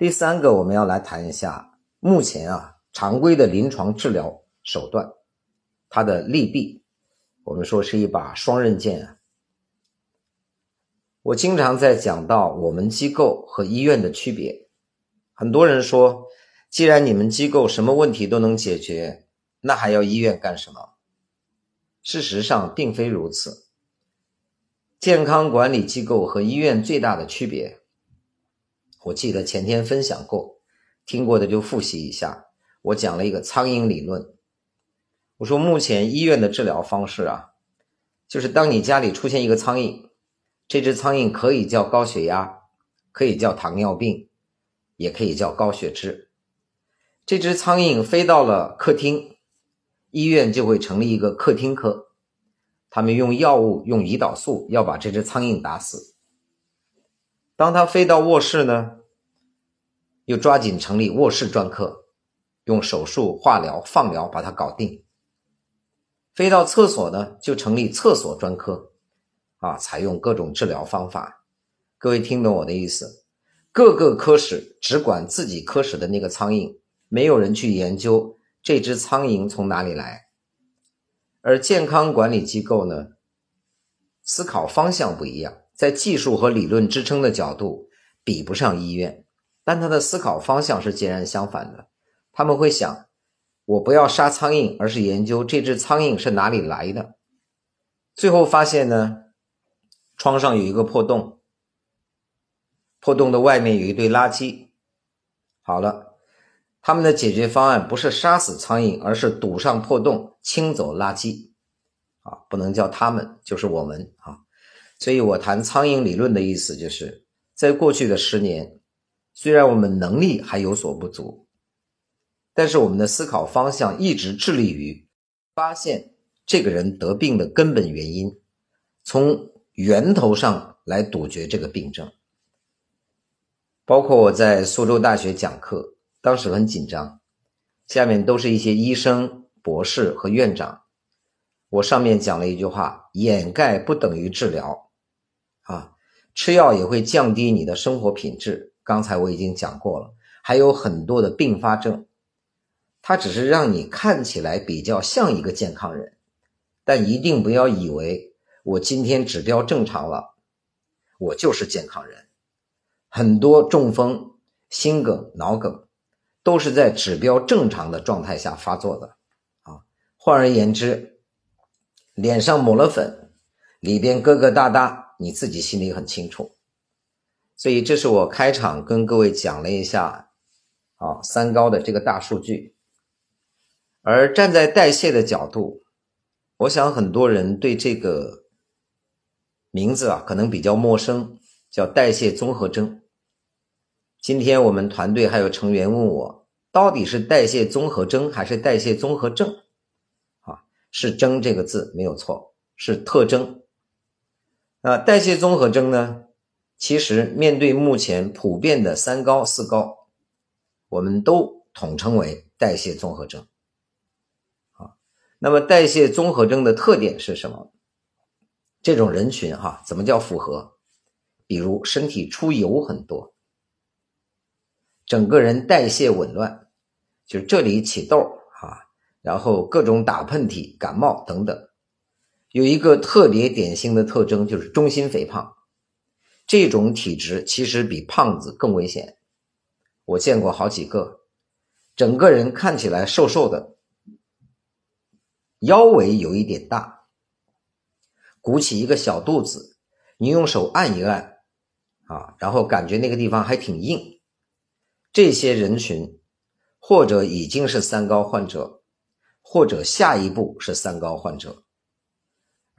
第三个，我们要来谈一下目前啊常规的临床治疗手段，它的利弊，我们说是一把双刃剑啊。我经常在讲到我们机构和医院的区别，很多人说，既然你们机构什么问题都能解决，那还要医院干什么？事实上并非如此。健康管理机构和医院最大的区别，我记得前天分享过，听过的就复习一下。我讲了一个苍蝇理论，我说目前医院的治疗方式啊，就是当你家里出现一个苍蝇。这只苍蝇可以叫高血压，可以叫糖尿病，也可以叫高血脂。这只苍蝇飞到了客厅，医院就会成立一个客厅科，他们用药物、用胰岛素要把这只苍蝇打死。当它飞到卧室呢，又抓紧成立卧室专科，用手术、化疗、放疗把它搞定。飞到厕所呢，就成立厕所专科。啊，采用各种治疗方法，各位听懂我的意思？各个科室只管自己科室的那个苍蝇，没有人去研究这只苍蝇从哪里来。而健康管理机构呢，思考方向不一样，在技术和理论支撑的角度比不上医院，但他的思考方向是截然相反的。他们会想，我不要杀苍蝇，而是研究这只苍蝇是哪里来的。最后发现呢？窗上有一个破洞，破洞的外面有一堆垃圾。好了，他们的解决方案不是杀死苍蝇，而是堵上破洞，清走垃圾。啊，不能叫他们，就是我们啊。所以我谈苍蝇理论的意思，就是在过去的十年，虽然我们能力还有所不足，但是我们的思考方向一直致力于发现这个人得病的根本原因，从。源头上来杜绝这个病症，包括我在苏州大学讲课，当时很紧张，下面都是一些医生、博士和院长。我上面讲了一句话：掩盖不等于治疗，吃药也会降低你的生活品质。刚才我已经讲过了，还有很多的并发症，它只是让你看起来比较像一个健康人，但一定不要以为。我今天指标正常了，我就是健康人。很多中风、心梗、脑梗都是在指标正常的状态下发作的啊。换而言之，脸上抹了粉，里边疙疙瘩瘩，你自己心里很清楚。所以，这是我开场跟各位讲了一下啊三高的这个大数据。而站在代谢的角度，我想很多人对这个。名字啊，可能比较陌生，叫代谢综合征。今天我们团队还有成员问我，到底是代谢综合征还是代谢综合症？啊，是“征”这个字没有错，是特征。那代谢综合征呢？其实面对目前普遍的三高、四高，我们都统称为代谢综合征。啊，那么代谢综合征的特点是什么？这种人群哈，怎么叫符合？比如身体出油很多，整个人代谢紊乱，就是这里起痘啊，然后各种打喷嚏、感冒等等。有一个特别典型的特征就是中心肥胖，这种体质其实比胖子更危险。我见过好几个，整个人看起来瘦瘦的，腰围有一点大。鼓起一个小肚子，你用手按一按，啊，然后感觉那个地方还挺硬。这些人群或者已经是三高患者，或者下一步是三高患者。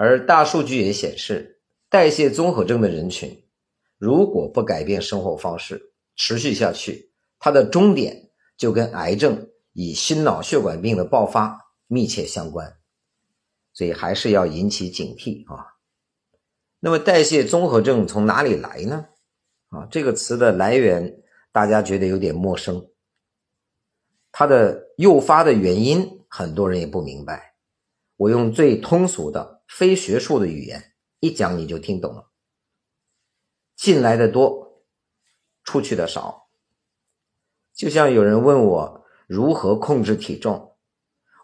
而大数据也显示，代谢综合征的人群，如果不改变生活方式，持续下去，它的终点就跟癌症以心脑血管病的爆发密切相关。所以还是要引起警惕啊。那么代谢综合症从哪里来呢？啊，这个词的来源大家觉得有点陌生，它的诱发的原因很多人也不明白。我用最通俗的非学术的语言一讲你就听懂了。进来的多，出去的少，就像有人问我如何控制体重，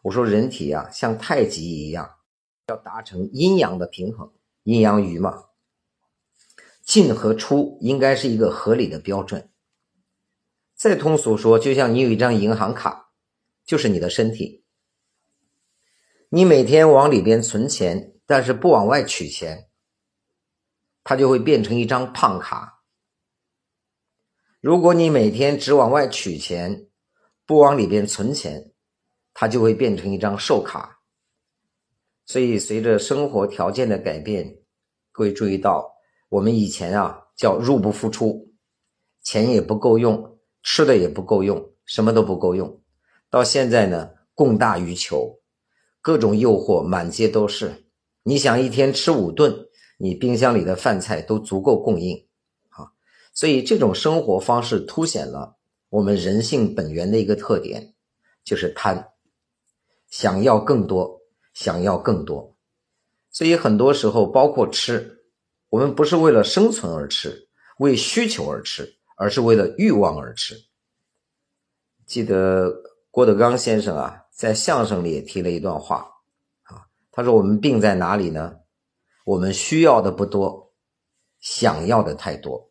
我说人体啊像太极一样，要达成阴阳的平衡，阴阳鱼嘛，进和出应该是一个合理的标准。再通俗说，就像你有一张银行卡，就是你的身体，你每天往里边存钱，但是不往外取钱，它就会变成一张胖卡。如果你每天只往外取钱，不往里边存钱，它就会变成一张瘦卡。所以，随着生活条件的改变，各位注意到，我们以前啊叫入不敷出，钱也不够用，吃的也不够用，什么都不够用。到现在呢，供大于求，各种诱惑满街都是。你想一天吃五顿，你冰箱里的饭菜都足够供应。啊所以，这种生活方式凸显了我们人性本源的一个特点，就是贪，想要更多，想要更多。所以，很多时候，包括吃，我们不是为了生存而吃，为需求而吃，而是为了欲望而吃。记得郭德纲先生啊，在相声里也提了一段话，他说：“我们病在哪里呢？我们需要的不多，想要的太多。”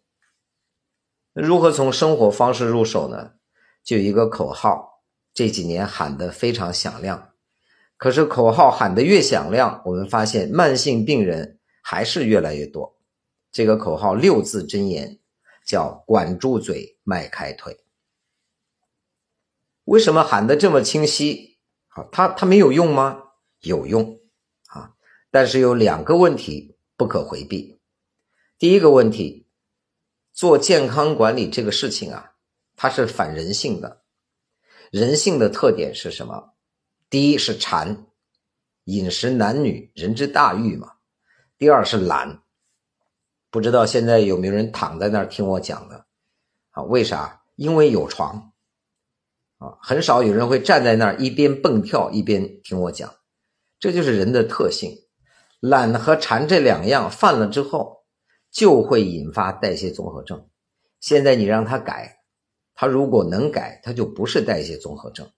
如何从生活方式入手呢？就一个口号，这几年喊得非常响亮。可是口号喊得越响亮，我们发现慢性病人还是越来越多。这个口号六字真言叫“管住嘴，迈开腿”。为什么喊得这么清晰？好，它它没有用吗？有用！但是有两个问题不可回避。第一个问题。做健康管理这个事情啊，它是反人性的。人性的特点是什么？第一是馋，饮食男女人之大欲嘛。第二是懒，不知道现在有没有人躺在那儿听我讲的啊？为啥？因为有床啊，很少有人会站在那儿一边蹦跳一边听我讲。这就是人的特性，懒和馋这两样犯了之后。就会引发代谢综合症。现在你让他改，他如果能改，他就不是代谢综合症。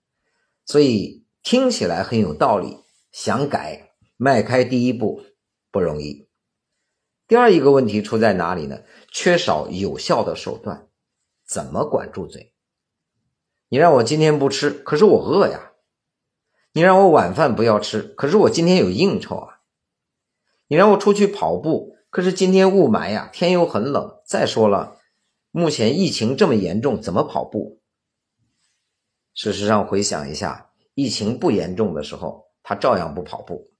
所以听起来很有道理，想改，迈开第一步不容易。第二一个问题出在哪里呢？缺少有效的手段。怎么管住嘴？你让我今天不吃，可是我饿呀。你让我晚饭不要吃，可是我今天有应酬啊。你让我出去跑步。可是今天雾霾呀，天又很冷。再说了，目前疫情这么严重，怎么跑步？事实上，回想一下，疫情不严重的时候，他照样不跑步。